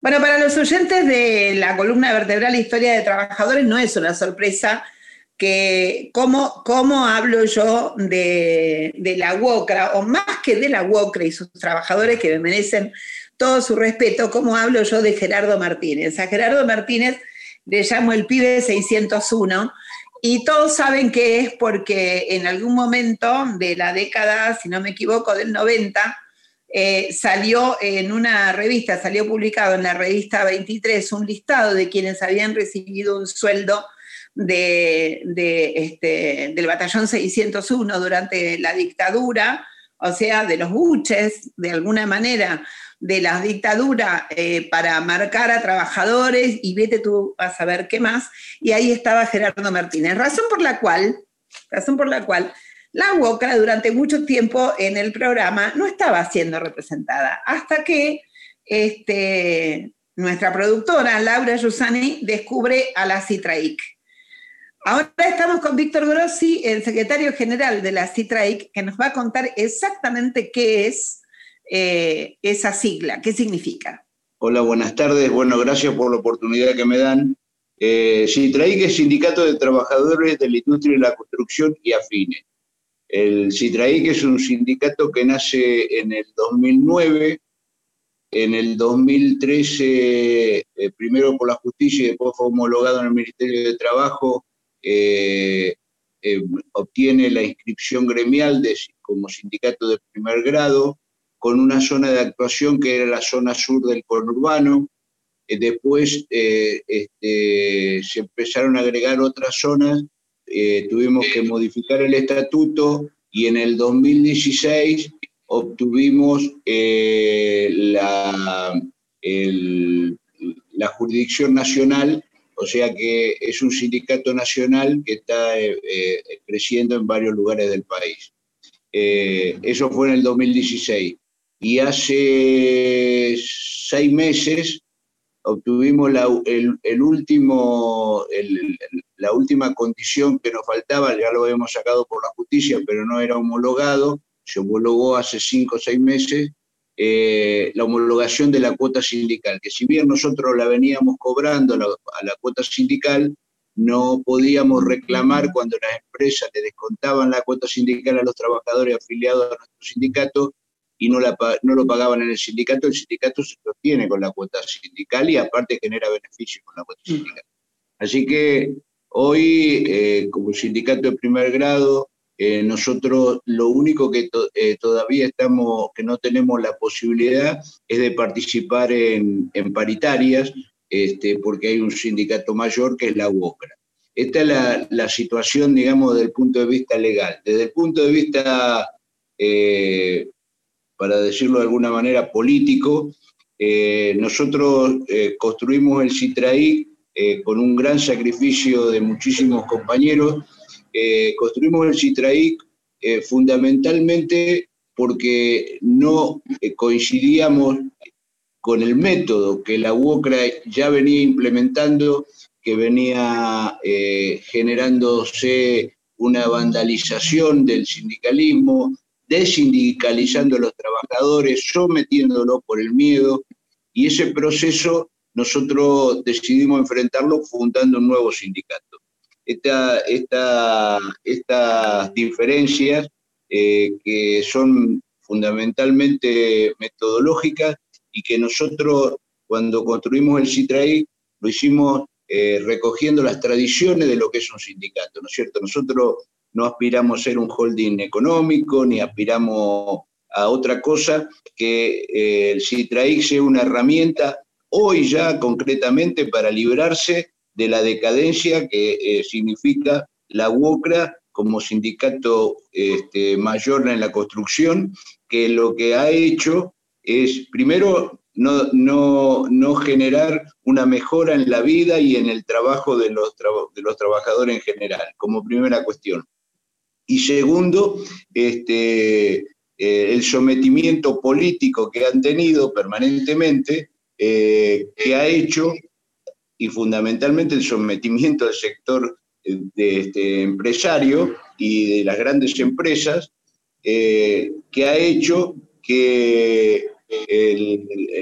Bueno, para los oyentes de la columna vertebral Historia de Trabajadores no es una sorpresa que cómo, cómo hablo yo de, la UOCRA, o más que de la UOCRA y sus trabajadores que me merecen todo su respeto, cómo hablo yo de Gerardo Martínez. A Gerardo Martínez le llamo el pibe 601 y todos saben que es porque en algún momento de la década, si no me equivoco, del 90, eh, salió en una revista, salió publicado en la revista 23 un listado de quienes habían recibido un sueldo de, este, del batallón 601 durante la dictadura, o sea, de los buches, de alguna manera, de la dictadura eh, para marcar a trabajadores y vete tú a saber qué más, y ahí estaba Gerardo Martínez, razón por la cual, razón por la cual la UOCRA durante mucho tiempo en el programa no estaba siendo representada, hasta que este, nuestra productora, Laura Yusani, descubre a la CITRAIC. Ahora estamos con Víctor Grossi, el secretario general de la CITRAIC, que nos va a contar exactamente qué es eh, esa sigla, qué significa. Hola, buenas tardes. Bueno, gracias por la oportunidad que me dan. Eh, CITRAIC es Sindicato de Trabajadores de la Industria de la Construcción y Afines. El CITRAIC es un sindicato que nace en el 2009, en el 2013, eh, primero por la justicia y después fue homologado en el Ministerio de Trabajo, eh, eh, obtiene la inscripción gremial de, como sindicato de primer grado, con una zona de actuación que era la zona sur del conurbano. después este, se empezaron a agregar otras zonas eh, tuvimos que modificar el estatuto y en el 2016 obtuvimos eh, la, la jurisdicción nacional, o sea que es un sindicato nacional que está eh, creciendo en varios lugares del país. eso fue en el 2016. Y hace seis meses obtuvimos el, último, la última condición que nos faltaba, ya lo habíamos sacado por la justicia, pero no era homologado, se homologó hace cinco o seis meses, eh, la homologación de la cuota sindical, que si bien nosotros la veníamos cobrando a la cuota sindical, no podíamos reclamar cuando las empresas le descontaban la cuota sindical a los trabajadores afiliados a nuestro sindicato y no, la, no lo pagaban en el sindicato, el sindicato se sostiene con la cuota sindical y aparte genera beneficios con la cuota mm. sindical. Así que hoy, eh, como sindicato de primer grado, eh, nosotros lo único que eh, todavía estamos, que no tenemos la posibilidad es de participar en, paritarias, este, porque hay un sindicato mayor que es la UOCRA. Esta es la, la, situación, digamos, desde el punto de vista legal. Desde el punto de vista para decirlo de alguna manera, político. Nosotros construimos el CITRAI eh, con un gran sacrificio de muchísimos compañeros. construimos el CITRAI fundamentalmente porque no coincidíamos con el método que la UOCRA ya venía implementando, que venía generándose una vandalización del sindicalismo, desindicalizando a los trabajadores, sometiéndolos por el miedo, y ese proceso nosotros decidimos enfrentarlo fundando un nuevo sindicato. Esta, estas diferencias eh, que son fundamentalmente metodológicas y que nosotros cuando construimos el CITRAI lo hicimos eh, recogiendo las tradiciones de lo que es un sindicato, ¿no es cierto? Nosotros no aspiramos a ser un holding económico, ni aspiramos a otra cosa que eh, el CITRAIC sea una herramienta hoy ya concretamente para librarse de la decadencia que eh, significa la UOCRA como sindicato este, mayor en la construcción, que lo que ha hecho es, primero, no, no, no, generar una mejora en la vida y en el trabajo de los, de los trabajadores en general, como primera cuestión. Y segundo, este, eh, el sometimiento político que han tenido permanentemente, eh, que ha hecho, y fundamentalmente el sometimiento del sector eh, este, empresario y de las grandes empresas, que ha hecho que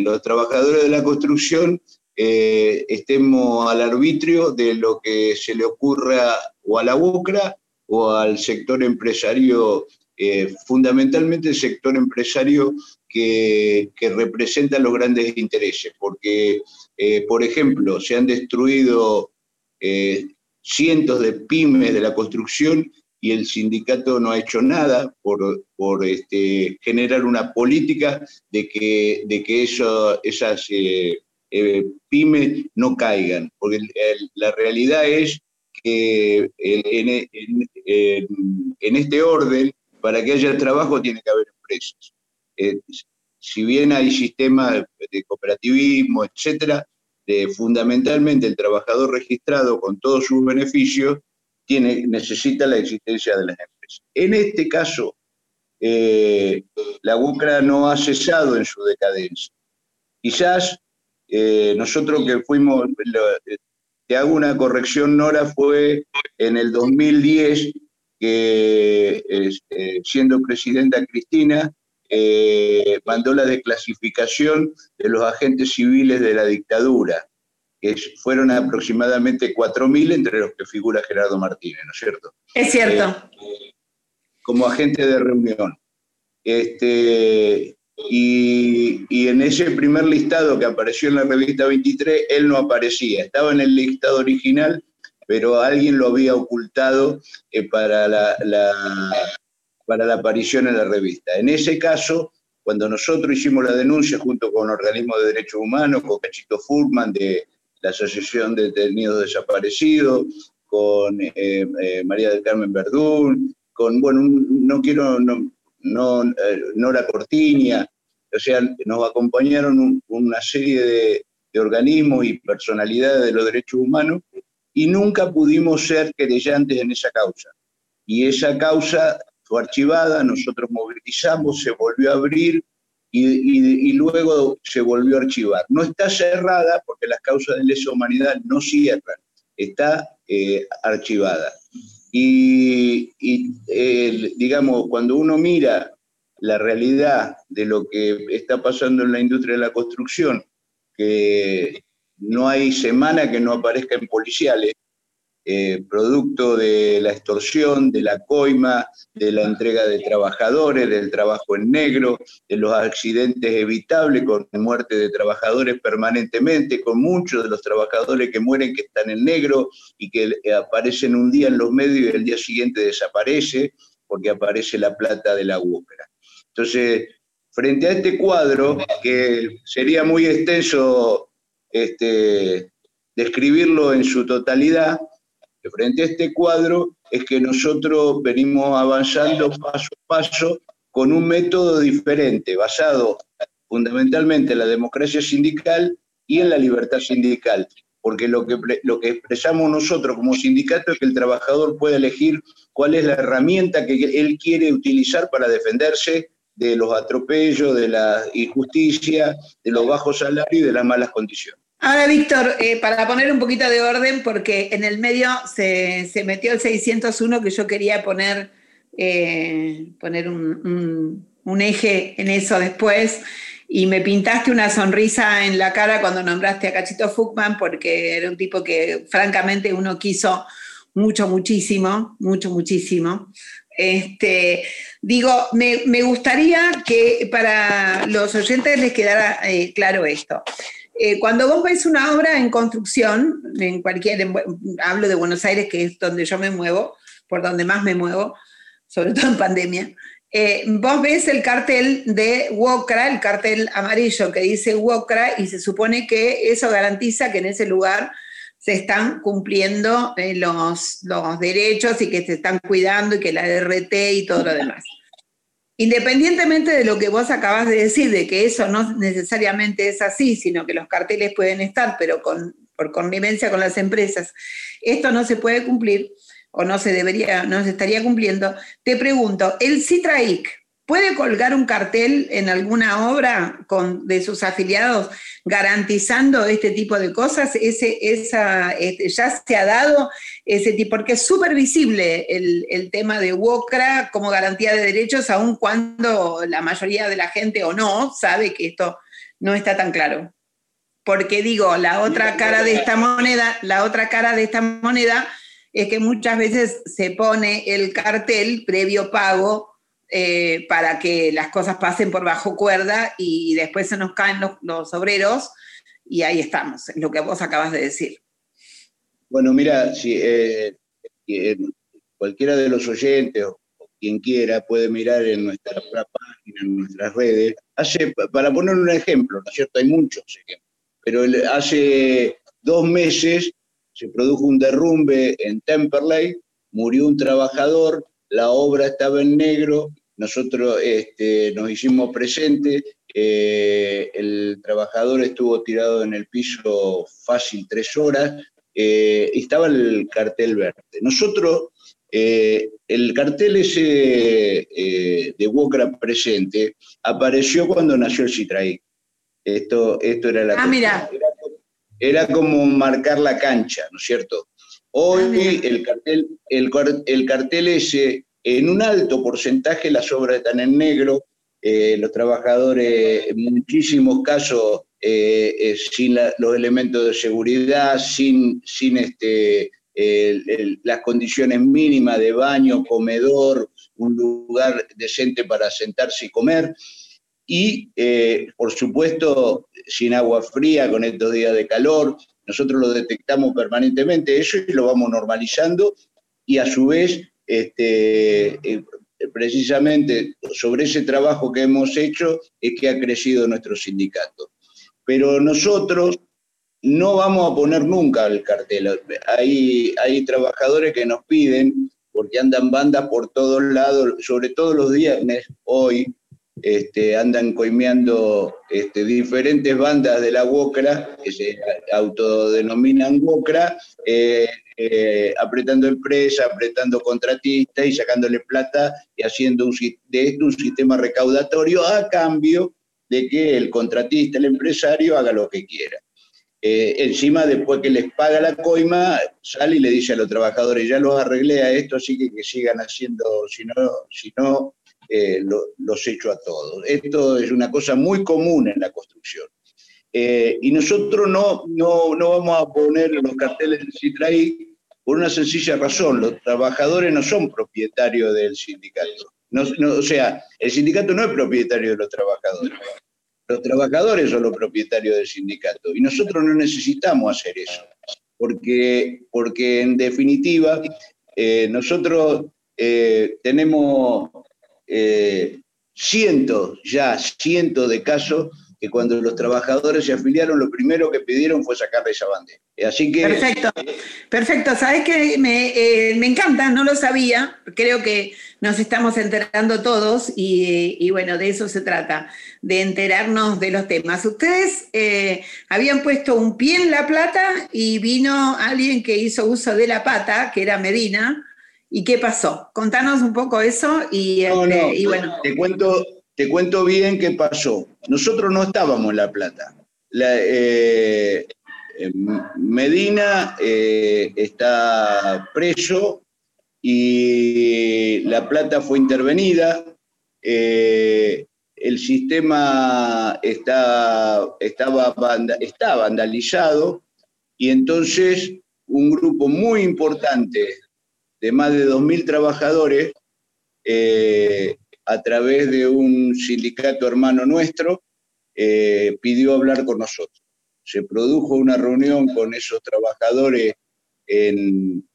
los trabajadores de la construcción eh, estemos al arbitrio de lo que se le ocurra o a la UCRA o al sector empresario, eh, fundamentalmente el sector empresario que, representa los grandes intereses, porque, eh, por ejemplo, se han destruido cientos de pymes de la construcción y el sindicato no ha hecho nada por, por este, generar una política de que, de que eso, esas eh, pymes no caigan, porque la realidad es que en, este orden, para que haya trabajo tiene que haber empresas. Eh, si bien hay sistemas de cooperativismo, etcétera, fundamentalmente el trabajador registrado con todos sus beneficios tiene, necesita la existencia de las empresas. En este caso, eh, la UCRA no ha cesado en su decadencia. Quizás eh, nosotros que fuimos, te hago una corrección, Nora, fue en el 2010 que eh, siendo presidenta Cristina, eh, mandó la desclasificación de los agentes civiles de la dictadura, que fueron aproximadamente 4.000, entre los que figura Gerardo Martínez, ¿no es cierto? Es cierto. como agente de reunión. Este, y, en ese primer listado que apareció en la revista 23, él no aparecía. Estaba en el listado original, pero alguien lo había ocultado eh, para, la, para la aparición en la revista. En ese caso, cuando nosotros hicimos la denuncia junto con organismos de derechos humanos, con Cachito Furman de la Asociación de Detenidos Desaparecidos, con eh, eh, María del Carmen Verdún, con, bueno, no quiero, no, eh, Nora Cortiña, o sea, nos acompañaron una serie de, organismos y personalidades de los derechos humanos y nunca pudimos ser querellantes en esa causa. Y esa causa fue archivada, nosotros movilizamos, se volvió a abrir y, luego se volvió a archivar. No está cerrada porque las causas de lesa humanidad no cierran, está eh, archivada. Y, digamos, cuando uno mira la realidad de lo que está pasando en la industria de la construcción, que no hay semana que no aparezcan policiales, eh, producto de la extorsión, de la coima, de la entrega de trabajadores, del trabajo en negro, de los accidentes evitables con muerte de trabajadores permanentemente, con muchos de los trabajadores que mueren que están en negro y que aparecen un día en los medios y el día siguiente desaparece porque aparece la plata de la UOCRA. Entonces, frente a este cuadro, que sería muy extenso este, describirlo en su totalidad, frente a este cuadro es que nosotros venimos avanzando paso a paso con un método diferente, basado fundamentalmente en la democracia sindical y en la libertad sindical. Porque lo que, lo que expresamos nosotros como sindicato es que el trabajador puede elegir cuál es la herramienta que él quiere utilizar para defenderse de los atropellos, de la injusticia, de los bajos salarios y de las malas condiciones. Ahora, Víctor, eh, para poner un poquito de orden, porque en el medio se, metió el 601 que yo quería poner, eh, poner un, eje en eso después, y me pintaste una sonrisa en la cara cuando nombraste a Cachito Fuchman, porque era un tipo que francamente uno quiso mucho, muchísimo, mucho, muchísimo. Este, digo, me, gustaría que para los oyentes les quedara eh, claro esto. Eh, cuando vos ves una obra en construcción, en cualquier, hablo de Buenos Aires, que es donde yo me muevo, por donde más me muevo, sobre todo en pandemia, eh, vos ves el cartel de WOCRA, el cartel amarillo que dice WOCRA, y se supone que eso garantiza que en ese lugar se están cumpliendo eh, los, los derechos y que se están cuidando y que la RT y todo lo demás. Independientemente de lo que vos acabas de decir, de que eso no necesariamente es así, sino que los carteles pueden estar, pero con, por convivencia con las empresas, esto no se puede cumplir o no se debería, no se estaría cumpliendo. Te pregunto, el CITRAIC, ¿Puede colgar un cartel en alguna obra con, de sus afiliados garantizando este tipo de cosas? Ese, esa, este, ¿Ya se ha dado ese tipo? Porque es súper visible el, el, tema de WOCRA como garantía de derechos, aun cuando la mayoría de la gente o no sabe que esto no está tan claro. Porque digo, la otra cara de esta moneda, la otra cara de esta moneda es que muchas veces se pone el cartel previo pago eh, para que las cosas pasen por bajo cuerda y, después se nos caen los, obreros y ahí estamos, es lo que vos acabas de decir. Bueno, mira, si eh, cualquiera de los oyentes o, quien quiera puede mirar en nuestra página, en nuestras redes. Hace, para poner un ejemplo, ¿no es cierto? Hay muchos pero hace dos meses se produjo un derrumbe en Temperley, murió un trabajador, la obra estaba en negro, nosotros este, nos hicimos presentes, eh, el trabajador estuvo tirado en el piso fácil tres horas, eh, estaba el cartel verde. Nosotros, eh, el cartel ese de Wokra presente apareció cuando nació el Citraí. Esto, esto era la... Ah, mira. Era, como marcar la cancha, ¿no es cierto? Hoy ah, el, cartel, el, el cartel ese en un alto porcentaje las obras están en negro, eh, los trabajadores en muchísimos casos eh, eh, sin los elementos de seguridad, sin, sin este, las condiciones mínimas de baño, comedor, un lugar decente para sentarse y comer. Y, por supuesto, sin agua fría con estos días de calor. Nosotros lo detectamos permanentemente, eso y lo vamos normalizando. Y a su vez, este, eh, precisamente sobre ese trabajo que hemos hecho es que ha crecido nuestro sindicato. Pero nosotros no vamos a poner nunca el cartel. Hay, hay trabajadores que nos piden, porque andan bandas por todos lados, sobre todo los viernes, hoy, este, andan coimeando este, diferentes bandas de la WOCRA, que se autodenominan WOCRA, eh, eh, apretando empresas, apretando contratistas y sacándole plata y haciendo de esto un sistema recaudatorio a cambio de que el contratista, el empresario, haga lo que quiera. Eh, encima, después que les paga la coima, sale y le dice a los trabajadores, ya los arreglé a esto, así que que sigan haciendo, si no, si no eh, los echo a todos. Esto es una cosa muy común en la construcción. Eh, y nosotros no, no, no, vamos a poner los carteles del Citraí por una sencilla razón, los trabajadores no son propietarios del sindicato. O sea, el sindicato no es propietario de los trabajadores. Los trabajadores son los propietarios del sindicato y nosotros no necesitamos hacer eso, porque, porque en definitiva eh, nosotros eh, tenemos cientos, ya cientos de casos que cuando los trabajadores se afiliaron, lo primero que pidieron fue sacarle esa bandera. Así que... Perfecto, perfecto. Sabes que me, eh, me, encanta, no lo sabía, creo que nos estamos enterando todos y, bueno, de eso se trata, de enterarnos de los temas. Ustedes eh, habían puesto un pie en La Plata y vino alguien que hizo uso de la pata, que era Medina. ¿Y qué pasó? Contanos un poco eso y, este, y bueno. Te cuento, te cuento bien qué pasó. Nosotros no estábamos en La Plata. Eh, Medina eh, está preso y La Plata fue intervenida. Eh, el sistema está, estaba, está vandalizado y entonces un grupo muy importante de más de 2.000 trabajadores a través de un sindicato hermano nuestro, eh, pidió hablar con nosotros. Se produjo una reunión con esos trabajadores en,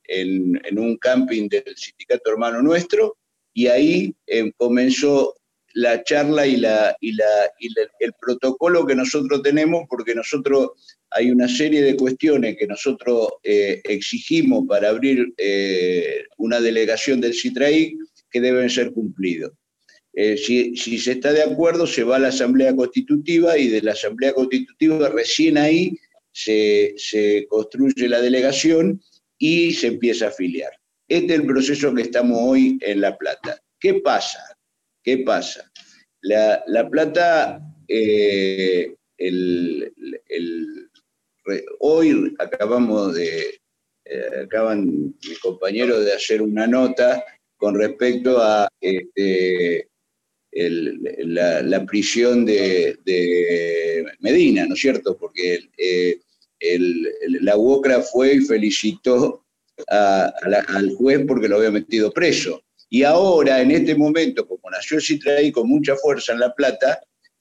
un camping del sindicato hermano nuestro y ahí eh, comenzó la charla y, la, y, la, el protocolo que nosotros tenemos, porque nosotros hay una serie de cuestiones que nosotros eh, exigimos para abrir una delegación del CITRAIC que deben ser cumplidos. Eh, si, se está de acuerdo, se va a la Asamblea Constitutiva y de la Asamblea Constitutiva recién ahí se, construye la delegación y se empieza a afiliar. Este es el proceso que estamos hoy en La Plata. ¿Qué pasa? ¿Qué pasa? La, Plata, eh, hoy acabamos de, eh, acaban mis compañeros de hacer una nota con respecto a este, la, prisión de, Medina, ¿no es cierto? Porque eh, la UOCRA fue y felicitó al juez porque lo había metido preso. Y ahora, en este momento, como nació Citraí con mucha fuerza en La Plata,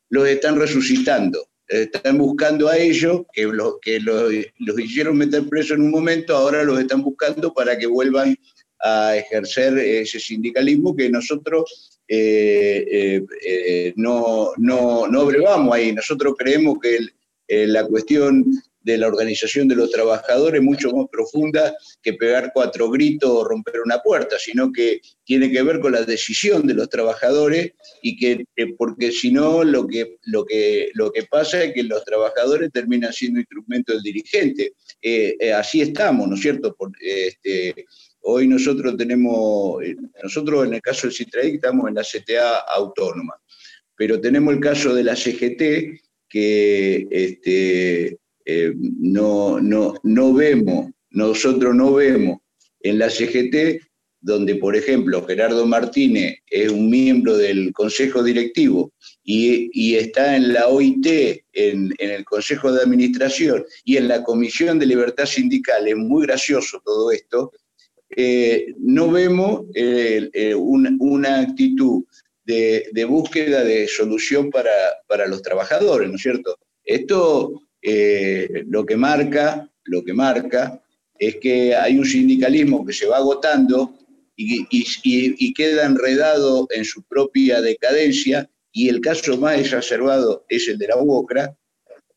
los están resucitando. Están buscando a ellos, que, que los, hicieron meter preso en un momento, ahora los están buscando para que vuelvan a ejercer ese sindicalismo que nosotros eh, eh, eh, no, no, no brevamos ahí. Nosotros creemos que la cuestión de la organización de los trabajadores mucho más profunda que pegar cuatro gritos o romper una puerta, sino que tiene que ver con la decisión de los trabajadores y que, porque si no, lo que, lo, que, lo que pasa es que los trabajadores terminan siendo instrumento del dirigente. Eh, eh, así estamos, ¿no es cierto? este, hoy nosotros tenemos, eh, nosotros en el caso del Citraí estamos en la CTA autónoma, pero tenemos el caso de la CGT que este, eh, no, no, no vemos, nosotros no vemos en la CGT, donde por ejemplo Gerardo Martínez es un miembro del Consejo Directivo y, está en la OIT, en, el Consejo de Administración y en la Comisión de Libertad Sindical, es muy gracioso todo esto, eh, no vemos eh, una, actitud de, búsqueda de solución para, para los trabajadores, ¿no es cierto? Esto eh, lo que marca, lo que marca es que hay un sindicalismo que se va agotando y, queda enredado en su propia decadencia, y el caso más exacerbado es el de la UOCRA,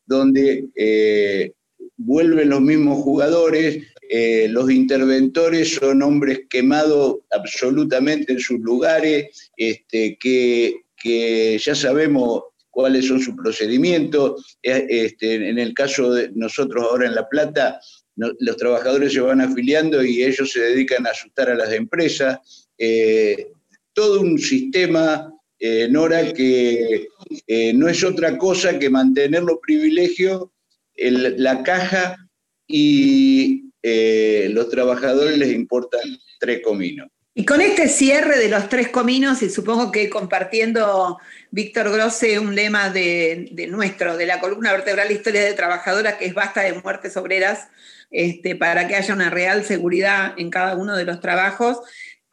donde eh, vuelven los mismos jugadores, eh, los interventores son hombres quemados absolutamente en sus lugares, este, que, que ya sabemos cuáles son sus procedimientos. Eh, este, en el caso de nosotros ahora en La Plata, los trabajadores se van afiliando y ellos se dedican a asustar a las empresas. Eh, todo un sistema, eh, Nora, que no es otra cosa que mantener los privilegios, la caja y los trabajadores les importan tres cominos. Y con este cierre de los tres cominos, y supongo que compartiendo Víctor Grosse un lema de, nuestro, de la columna vertebral Historia de Trabajadora, que es basta de muertes obreras, este, para que haya una real seguridad en cada uno de los trabajos.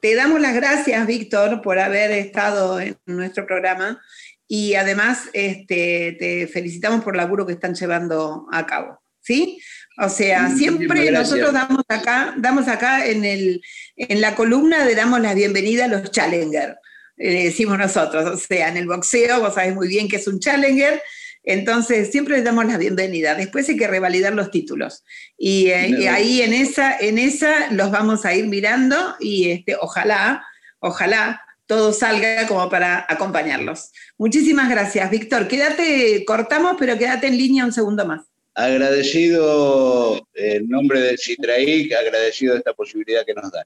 Te damos las gracias, Víctor, por haber estado en nuestro programa y además este, te felicitamos por el laburo que están llevando a cabo. ¿Sí? O sea, siempre nosotros damos acá, damos acá en, el, en la columna, le damos la bienvenida a los Challenger, eh, decimos nosotros. O sea, en el boxeo, vos sabés muy bien que es un Challenger, entonces siempre les damos la bienvenida. Después hay que revalidar los títulos. Y, eh, ahí en esa, en esa los vamos a ir mirando y este, ojalá, ojalá todo salga como para acompañarlos. Muchísimas gracias, Víctor. Quédate, cortamos, pero quédate en línea un segundo más agradecido en nombre del Citraí, agradecido de esta posibilidad que nos dan.